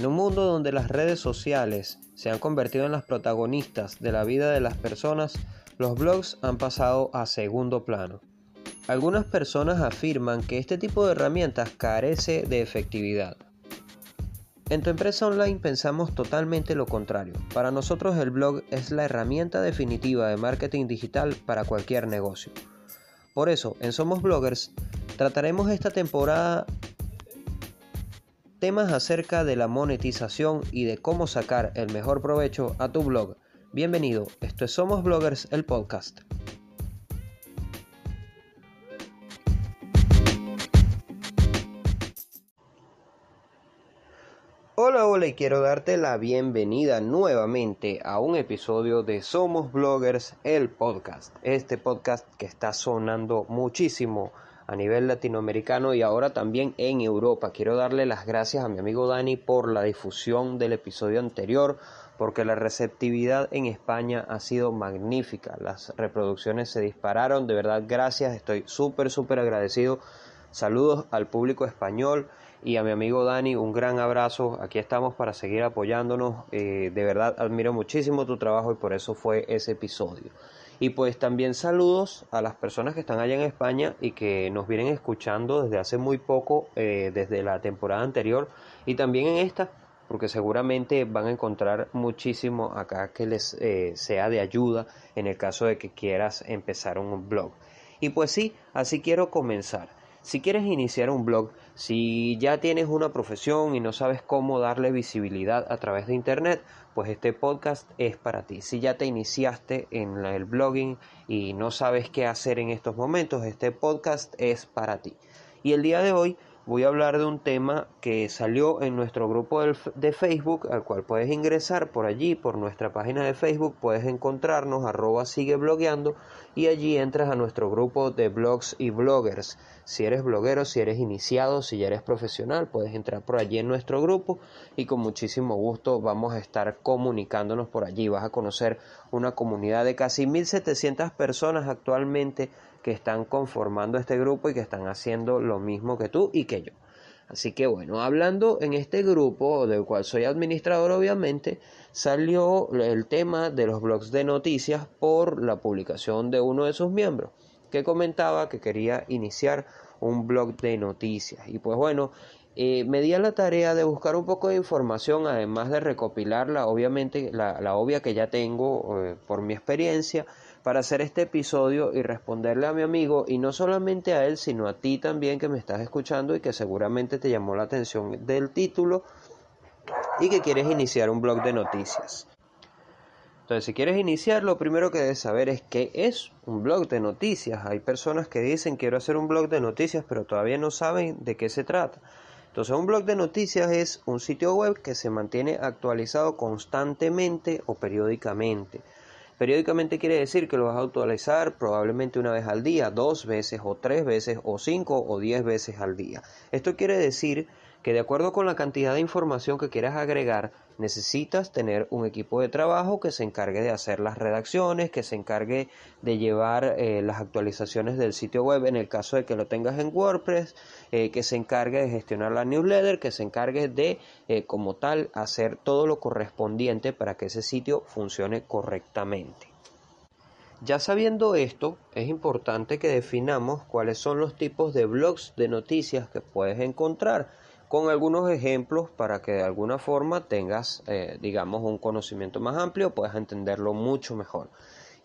En un mundo donde las redes sociales se han convertido en las protagonistas de la vida de las personas, los blogs han pasado a segundo plano. Algunas personas afirman que este tipo de herramientas carece de efectividad. En tu empresa online pensamos totalmente lo contrario. Para nosotros el blog es la herramienta definitiva de marketing digital para cualquier negocio. Por eso, en Somos Bloggers, trataremos esta temporada temas acerca de la monetización y de cómo sacar el mejor provecho a tu blog. Bienvenido, esto es Somos Bloggers, el podcast. Hola, hola y quiero darte la bienvenida nuevamente a un episodio de Somos Bloggers, el podcast. Este podcast que está sonando muchísimo a nivel latinoamericano y ahora también en Europa. Quiero darle las gracias a mi amigo Dani por la difusión del episodio anterior, porque la receptividad en España ha sido magnífica. Las reproducciones se dispararon, de verdad gracias, estoy súper, súper agradecido. Saludos al público español y a mi amigo Dani, un gran abrazo. Aquí estamos para seguir apoyándonos. Eh, de verdad admiro muchísimo tu trabajo y por eso fue ese episodio. Y pues también saludos a las personas que están allá en España y que nos vienen escuchando desde hace muy poco, eh, desde la temporada anterior y también en esta, porque seguramente van a encontrar muchísimo acá que les eh, sea de ayuda en el caso de que quieras empezar un blog. Y pues sí, así quiero comenzar. Si quieres iniciar un blog, si ya tienes una profesión y no sabes cómo darle visibilidad a través de Internet, pues este podcast es para ti. Si ya te iniciaste en el blogging y no sabes qué hacer en estos momentos, este podcast es para ti. Y el día de hoy voy a hablar de un tema que salió en nuestro grupo de Facebook, al cual puedes ingresar por allí, por nuestra página de Facebook, puedes encontrarnos, arroba sigue blogueando, y allí entras a nuestro grupo de blogs y bloggers. Si eres bloguero, si eres iniciado, si ya eres profesional, puedes entrar por allí en nuestro grupo y con muchísimo gusto vamos a estar comunicándonos por allí. Vas a conocer una comunidad de casi 1.700 personas actualmente que están conformando este grupo y que están haciendo lo mismo que tú y que yo. Así que bueno, hablando en este grupo, del cual soy administrador obviamente, salió el tema de los blogs de noticias por la publicación de uno de sus miembros, que comentaba que quería iniciar un blog de noticias. Y pues bueno, eh, me di a la tarea de buscar un poco de información, además de recopilarla, obviamente la, obvia que ya tengo eh, por mi experiencia, para hacer este episodio y responderle a mi amigo y no solamente a él, sino a ti también que me estás escuchando y que seguramente te llamó la atención del título y que quieres iniciar un blog de noticias. Entonces, si quieres iniciar, lo primero que debes saber es qué es un blog de noticias. Hay personas que dicen quiero hacer un blog de noticias, pero todavía no saben de qué se trata. Entonces, un blog de noticias es un sitio web que se mantiene actualizado constantemente o periódicamente. Periódicamente quiere decir que lo vas a actualizar probablemente una vez al día, dos veces o tres veces o cinco o diez veces al día. Esto quiere decir que de acuerdo con la cantidad de información que quieras agregar, necesitas tener un equipo de trabajo que se encargue de hacer las redacciones, que se encargue de llevar eh, las actualizaciones del sitio web en el caso de que lo tengas en WordPress, eh, que se encargue de gestionar la newsletter, que se encargue de, eh, como tal, hacer todo lo correspondiente para que ese sitio funcione correctamente. Ya sabiendo esto, es importante que definamos cuáles son los tipos de blogs de noticias que puedes encontrar con algunos ejemplos para que de alguna forma tengas, eh, digamos, un conocimiento más amplio, puedas entenderlo mucho mejor.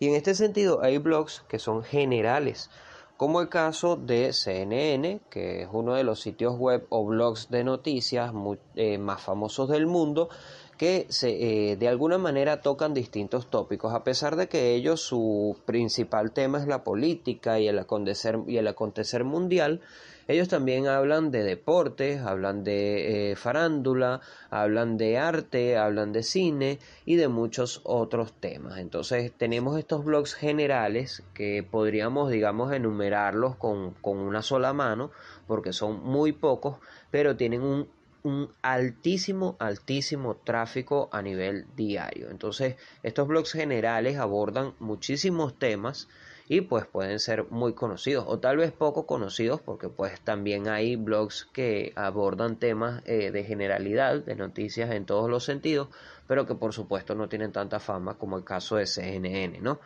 Y en este sentido hay blogs que son generales, como el caso de CNN, que es uno de los sitios web o blogs de noticias eh, más famosos del mundo, que se, eh, de alguna manera tocan distintos tópicos, a pesar de que ellos su principal tema es la política y el acontecer, y el acontecer mundial, ellos también hablan de deportes, hablan de eh, farándula, hablan de arte, hablan de cine y de muchos otros temas. Entonces tenemos estos blogs generales que podríamos, digamos, enumerarlos con, con una sola mano porque son muy pocos, pero tienen un un altísimo, altísimo tráfico a nivel diario. Entonces, estos blogs generales abordan muchísimos temas y pues pueden ser muy conocidos o tal vez poco conocidos porque pues también hay blogs que abordan temas eh, de generalidad, de noticias en todos los sentidos, pero que por supuesto no tienen tanta fama como el caso de CNN, ¿no?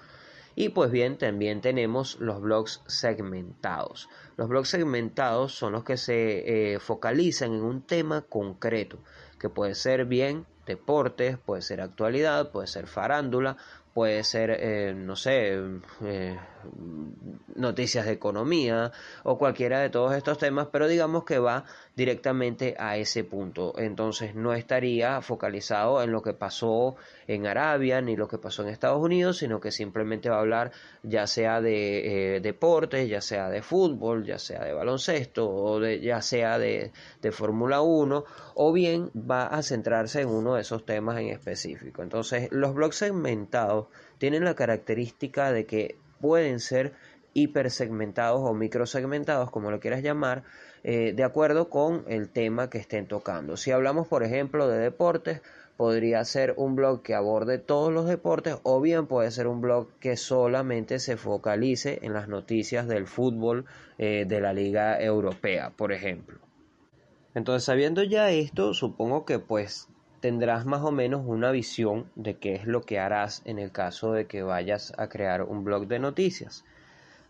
Y pues bien, también tenemos los blogs segmentados. Los blogs segmentados son los que se eh, focalizan en un tema concreto, que puede ser bien deportes, puede ser actualidad, puede ser farándula, puede ser, eh, no sé, eh, noticias de economía o cualquiera de todos estos temas, pero digamos que va directamente a ese punto. Entonces no estaría focalizado en lo que pasó en Arabia ni lo que pasó en Estados Unidos, sino que simplemente va a hablar ya sea de eh, deportes, ya sea de fútbol, ya sea de baloncesto o de, ya sea de, de Fórmula 1 o bien va a centrarse en uno de esos temas en específico. Entonces los blogs segmentados tienen la característica de que pueden ser hipersegmentados o microsegmentados, como lo quieras llamar, eh, de acuerdo con el tema que estén tocando. Si hablamos, por ejemplo, de deportes, podría ser un blog que aborde todos los deportes o bien puede ser un blog que solamente se focalice en las noticias del fútbol eh, de la Liga Europea, por ejemplo. Entonces, sabiendo ya esto, supongo que pues tendrás más o menos una visión de qué es lo que harás en el caso de que vayas a crear un blog de noticias.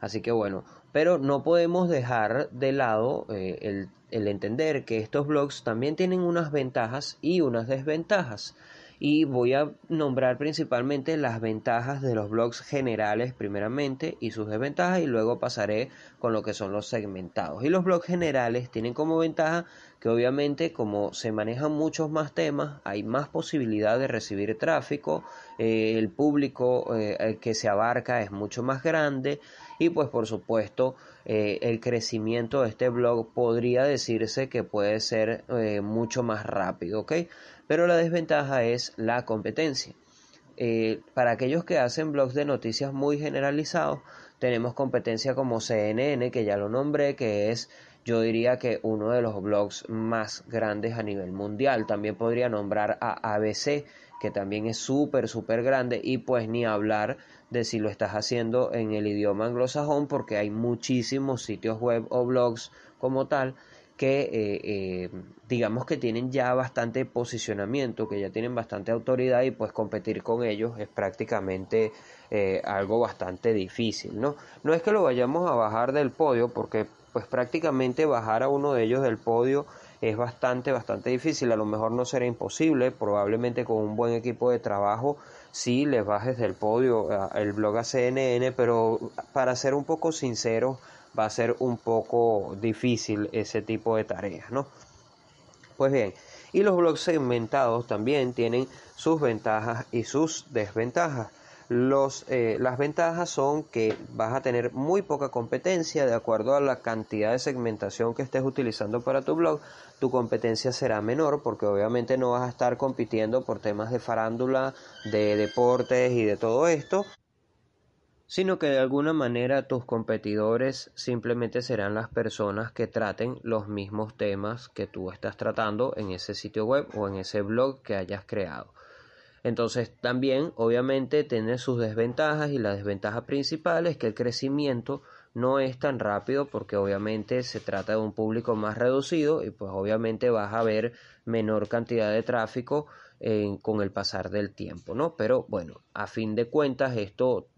Así que bueno, pero no podemos dejar de lado eh, el, el entender que estos blogs también tienen unas ventajas y unas desventajas y voy a nombrar principalmente las ventajas de los blogs generales primeramente y sus desventajas y luego pasaré con lo que son los segmentados. Y los blogs generales tienen como ventaja que obviamente como se manejan muchos más temas hay más posibilidad de recibir tráfico, eh, el público eh, que se abarca es mucho más grande y pues por supuesto eh, el crecimiento de este blog podría decirse que puede ser mucho más rápido, ¿ok? Pero la desventaja es la competencia. Eh, para aquellos que hacen blogs de noticias muy generalizados, tenemos competencia como CNN, que ya lo nombré, que es yo diría que uno de los blogs más grandes a nivel mundial. También podría nombrar a ABC, que también es súper, súper grande, y pues ni hablar de si lo estás haciendo en el idioma anglosajón, porque hay muchísimos sitios web o blogs como tal que eh, eh, digamos que tienen ya bastante posicionamiento, que ya tienen bastante autoridad y pues competir con ellos es prácticamente eh, algo bastante difícil, ¿no? No es que lo vayamos a bajar del podio porque pues prácticamente bajar a uno de ellos del podio es bastante, bastante difícil, a lo mejor no será imposible, probablemente con un buen equipo de trabajo sí les bajes del podio el blog a CNN, pero para ser un poco sincero, va a ser un poco difícil ese tipo de tareas, ¿no? Pues bien, y los blogs segmentados también tienen sus ventajas y sus desventajas. Eh, las ventajas son que vas a tener muy poca competencia de acuerdo a la cantidad de segmentación que estés utilizando para tu blog. Tu competencia será menor porque obviamente no vas a estar compitiendo por temas de farándula, de deportes y de todo esto, sino que de alguna manera tus competidores simplemente serán las personas que traten los mismos temas que tú estás tratando en ese sitio web o en ese blog que hayas creado. Entonces también obviamente tiene sus desventajas y la desventaja principal es que el crecimiento no es tan rápido porque obviamente se trata de un público más reducido y pues obviamente vas a ver menor cantidad de tráfico con el pasar del tiempo, ¿no? Pero bueno, a fin de cuentas esto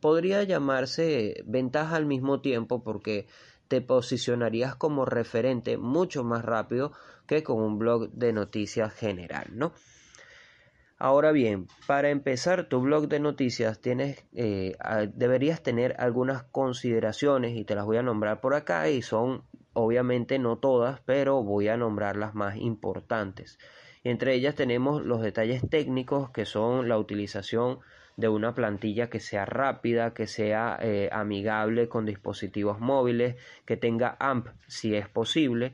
podría llamarse ventaja al mismo tiempo porque te posicionarías como referente mucho más rápido que con un blog de noticias general, ¿no? Ahora bien, para empezar tu blog de noticias tienes, eh, deberías tener algunas consideraciones y te las voy a nombrar por acá y son obviamente no todas, pero voy a nombrar las más importantes. Entre ellas tenemos los detalles técnicos que son la utilización de una plantilla que sea rápida, que sea eh, amigable con dispositivos móviles, que tenga AMP si es posible.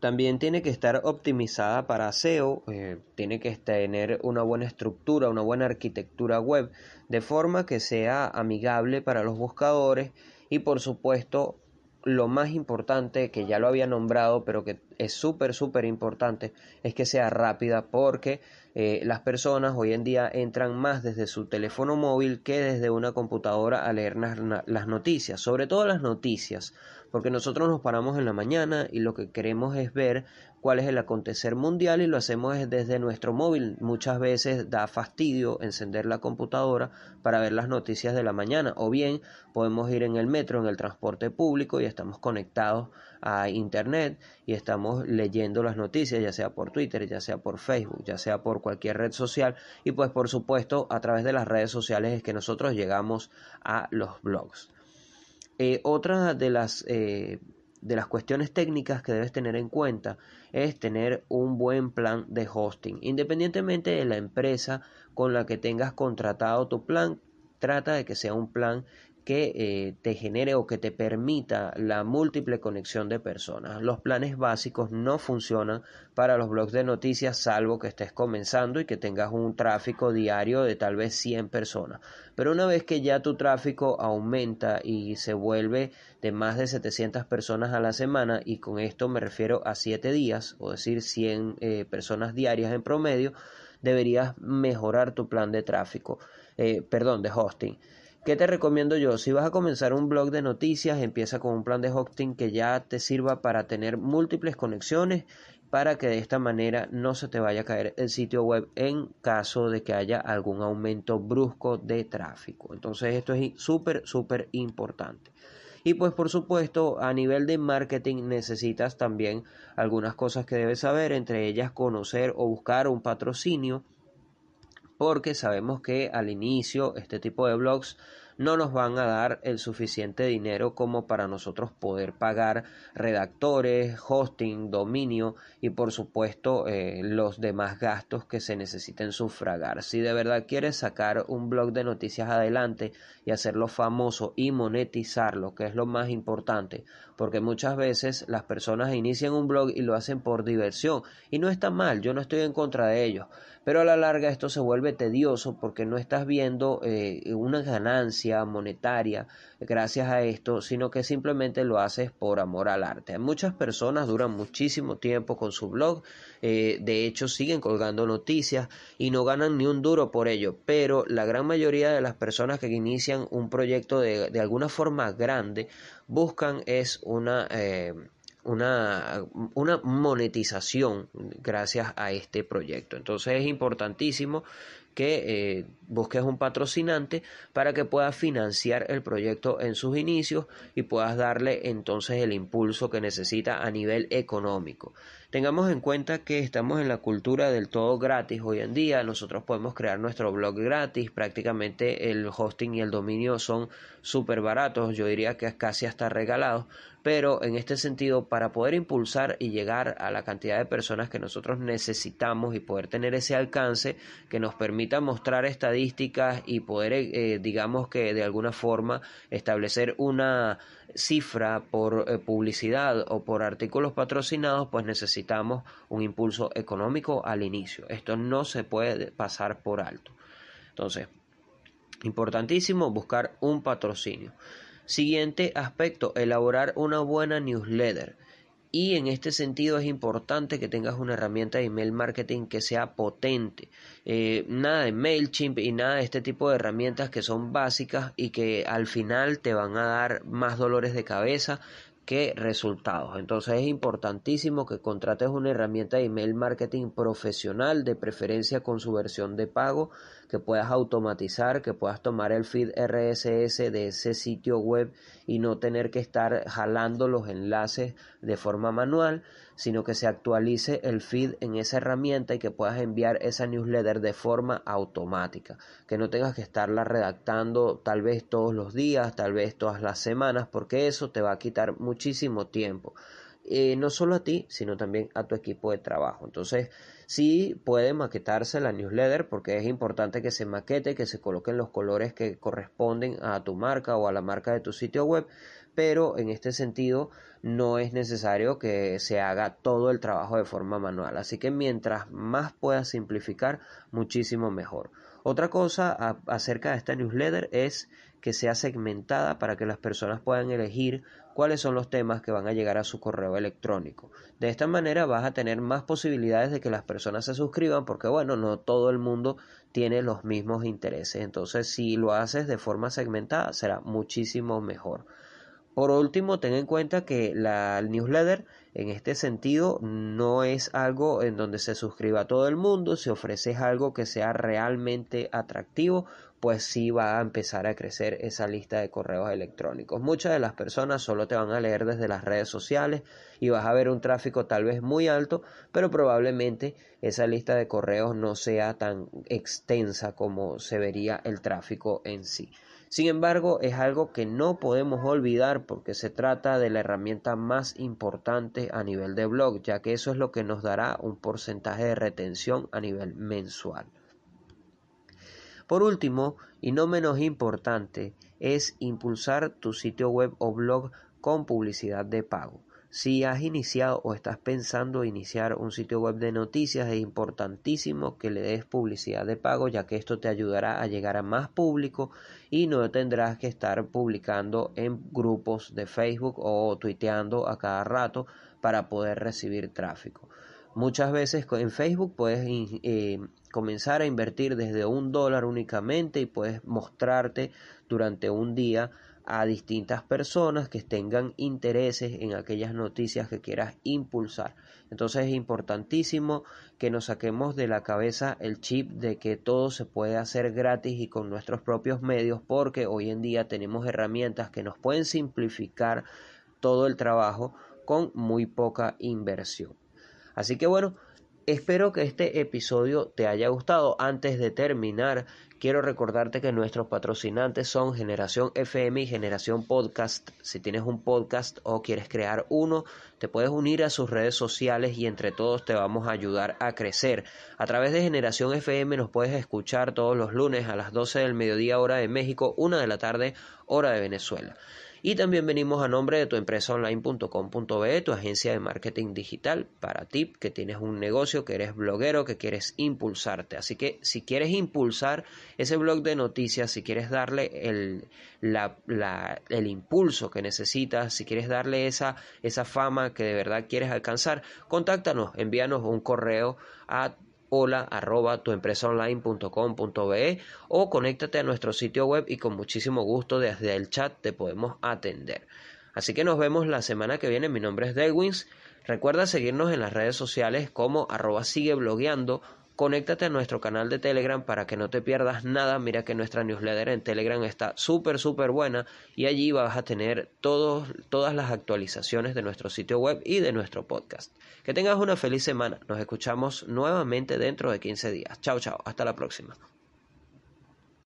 También tiene que estar optimizada para SEO, eh, tiene que tener una buena estructura, una buena arquitectura web, de forma que sea amigable para los buscadores y por supuesto lo más importante que ya lo había nombrado pero que es súper, súper importante es que sea rápida porque eh, las personas hoy en día entran más desde su teléfono móvil que desde una computadora a leer las noticias, sobre todo las noticias, porque nosotros nos paramos en la mañana y lo que queremos es ver cuál es el acontecer mundial y lo hacemos desde nuestro móvil. Muchas veces da fastidio encender la computadora para ver las noticias de la mañana o bien podemos ir en el metro, en el transporte público y estamos conectados a internet y estamos leyendo las noticias ya sea por Twitter, ya sea por Facebook, ya sea por cualquier red social y pues por supuesto a través de las redes sociales es que nosotros llegamos a los blogs. Eh, otra de las eh, de las cuestiones técnicas que debes tener en cuenta es tener un buen plan de hosting. Independientemente de la empresa con la que tengas contratado tu plan, trata de que sea un plan que eh, te genere o que te permita la múltiple conexión de personas. Los planes básicos no funcionan para los blogs de noticias salvo que estés comenzando y que tengas un tráfico diario de tal vez 100 personas. Pero una vez que ya tu tráfico aumenta y se vuelve de más de 700 personas a la semana y con esto me refiero a 7 días, o decir 100 eh, personas diarias en promedio, deberías mejorar tu plan de tráfico, eh, perdón, de hosting. ¿Qué te recomiendo yo? Si vas a comenzar un blog de noticias, empieza con un plan de hosting que ya te sirva para tener múltiples conexiones para que de esta manera no se te vaya a caer el sitio web en caso de que haya algún aumento brusco de tráfico. Entonces esto es súper, súper importante. Y pues por supuesto a nivel de marketing necesitas también algunas cosas que debes saber, entre ellas conocer o buscar un patrocinio porque sabemos que al inicio este tipo de blogs no nos van a dar el suficiente dinero como para nosotros poder pagar redactores, hosting, dominio y por supuesto eh, los demás gastos que se necesiten sufragar. Si de verdad quieres sacar un blog de noticias adelante y hacerlo famoso y monetizarlo, que es lo más importante, porque muchas veces las personas inician un blog y lo hacen por diversión y no está mal, yo no estoy en contra de ellos, pero a la larga esto se vuelve tedioso porque no estás viendo eh, una ganancia monetaria gracias a esto, sino que simplemente lo haces por amor al arte. Muchas personas duran muchísimo tiempo con su blog, eh, de hecho siguen colgando noticias y no ganan ni un duro por ello, pero la gran mayoría de las personas que inician un proyecto de, de alguna forma grande buscan es una... Eh, una, una monetización gracias a este proyecto. Entonces es importantísimo que eh, busques un patrocinante para que puedas financiar el proyecto en sus inicios y puedas darle entonces el impulso que necesita a nivel económico. Tengamos en cuenta que estamos en la cultura del todo gratis hoy en día, nosotros podemos crear nuestro blog gratis, prácticamente el hosting y el dominio son súper baratos, yo diría que casi hasta regalados, pero en este sentido para poder impulsar y llegar a la cantidad de personas que nosotros necesitamos y poder tener ese alcance que nos permita mostrar estadísticas y poder eh, digamos que de alguna forma establecer una cifra por eh, publicidad o por artículos patrocinados, pues necesitamos un impulso económico al inicio. Esto no se puede pasar por alto. Entonces, importantísimo buscar un patrocinio. Siguiente aspecto, elaborar una buena newsletter. Y en este sentido es importante que tengas una herramienta de email marketing que sea potente. Eh, nada de MailChimp y nada de este tipo de herramientas que son básicas y que al final te van a dar más dolores de cabeza que resultados. Entonces es importantísimo que contrates una herramienta de email marketing profesional, de preferencia con su versión de pago, que puedas automatizar, que puedas tomar el feed RSS de ese sitio web y no tener que estar jalando los enlaces de forma manual, sino que se actualice el feed en esa herramienta y que puedas enviar esa newsletter de forma automática, que no tengas que estarla redactando tal vez todos los días, tal vez todas las semanas, porque eso te va a quitar muchísimo tiempo. Eh, no solo a ti, sino también a tu equipo de trabajo. Entonces, sí puede maquetarse la newsletter porque es importante que se maquete, que se coloquen los colores que corresponden a tu marca o a la marca de tu sitio web, pero en este sentido no es necesario que se haga todo el trabajo de forma manual. Así que mientras más puedas simplificar, muchísimo mejor. Otra cosa acerca de esta newsletter es que sea segmentada para que las personas puedan elegir cuáles son los temas que van a llegar a su correo electrónico. De esta manera vas a tener más posibilidades de que las personas se suscriban porque bueno, no todo el mundo tiene los mismos intereses. Entonces, si lo haces de forma segmentada, será muchísimo mejor. Por último, ten en cuenta que la newsletter en este sentido no es algo en donde se suscriba todo el mundo, si ofreces algo que sea realmente atractivo, pues sí va a empezar a crecer esa lista de correos electrónicos. Muchas de las personas solo te van a leer desde las redes sociales y vas a ver un tráfico tal vez muy alto, pero probablemente esa lista de correos no sea tan extensa como se vería el tráfico en sí. Sin embargo, es algo que no podemos olvidar porque se trata de la herramienta más importante a nivel de blog, ya que eso es lo que nos dará un porcentaje de retención a nivel mensual. Por último, y no menos importante, es impulsar tu sitio web o blog con publicidad de pago. Si has iniciado o estás pensando iniciar un sitio web de noticias, es importantísimo que le des publicidad de pago, ya que esto te ayudará a llegar a más público y no tendrás que estar publicando en grupos de Facebook o tuiteando a cada rato para poder recibir tráfico. Muchas veces en Facebook puedes eh, comenzar a invertir desde un dólar únicamente y puedes mostrarte durante un día a distintas personas que tengan intereses en aquellas noticias que quieras impulsar. Entonces es importantísimo que nos saquemos de la cabeza el chip de que todo se puede hacer gratis y con nuestros propios medios porque hoy en día tenemos herramientas que nos pueden simplificar todo el trabajo con muy poca inversión. Así que bueno, Espero que este episodio te haya gustado. Antes de terminar, quiero recordarte que nuestros patrocinantes son Generación FM y Generación Podcast. Si tienes un podcast o quieres crear uno, te puedes unir a sus redes sociales y entre todos te vamos a ayudar a crecer. A través de Generación FM nos puedes escuchar todos los lunes a las 12 del mediodía hora de México, 1 de la tarde hora de Venezuela. Y también venimos a nombre de tu empresa online.com.be, tu agencia de marketing digital para ti que tienes un negocio, que eres bloguero, que quieres impulsarte. Así que si quieres impulsar ese blog de noticias, si quieres darle el, el impulso que necesitas, si quieres darle esa, esa fama que de verdad quieres alcanzar, contáctanos, envíanos un correo a hola arroba tuempresaonline.com.be o conéctate a nuestro sitio web y con muchísimo gusto desde el chat te podemos atender. Así que nos vemos la semana que viene. Mi nombre es Delwins. Recuerda seguirnos en las redes sociales como arroba sigue blogueando conéctate a nuestro canal de Telegram para que no te pierdas nada. Mira que nuestra newsletter en Telegram está súper, súper buena y allí vas a tener todos, todas las actualizaciones de nuestro sitio web y de nuestro podcast. Que tengas una feliz semana. Nos escuchamos nuevamente dentro de 15 días. Chao, chao. Hasta la próxima.